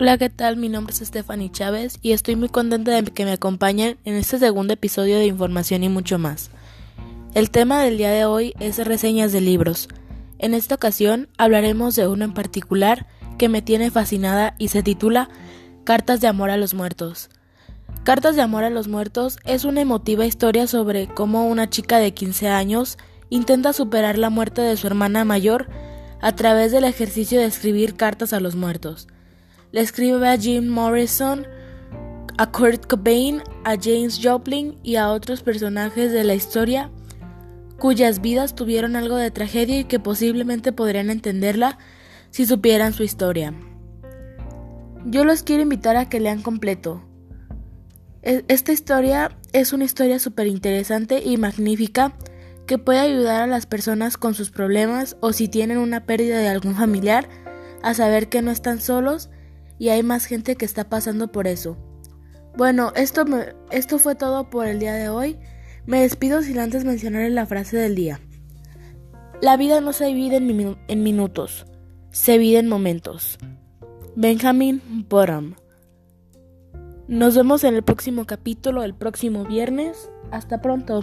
Hola, ¿qué tal? Mi nombre es Stephanie Chávez y estoy muy contenta de que me acompañen en este segundo episodio de Información y mucho más. El tema del día de hoy es reseñas de libros. En esta ocasión hablaremos de uno en particular que me tiene fascinada y se titula Cartas de Amor a los Muertos. Cartas de Amor a los Muertos es una emotiva historia sobre cómo una chica de 15 años intenta superar la muerte de su hermana mayor a través del ejercicio de escribir cartas a los muertos. Le escribe a Jim Morrison, a Kurt Cobain, a James Joplin y a otros personajes de la historia cuyas vidas tuvieron algo de tragedia y que posiblemente podrían entenderla si supieran su historia. Yo los quiero invitar a que lean completo. E, esta historia es una historia súper interesante y magnífica que puede ayudar a las personas con sus problemas o si tienen una pérdida de algún familiar a saber que no están solos y hay más gente que está pasando por eso. Bueno, esto, esto fue todo por el día de hoy. Me despido sin antes mencionar la frase del día. La vida no se divide en, minutos, se divide en momentos. Benjamin Bottom. Nos vemos en el próximo capítulo el próximo viernes. Hasta pronto.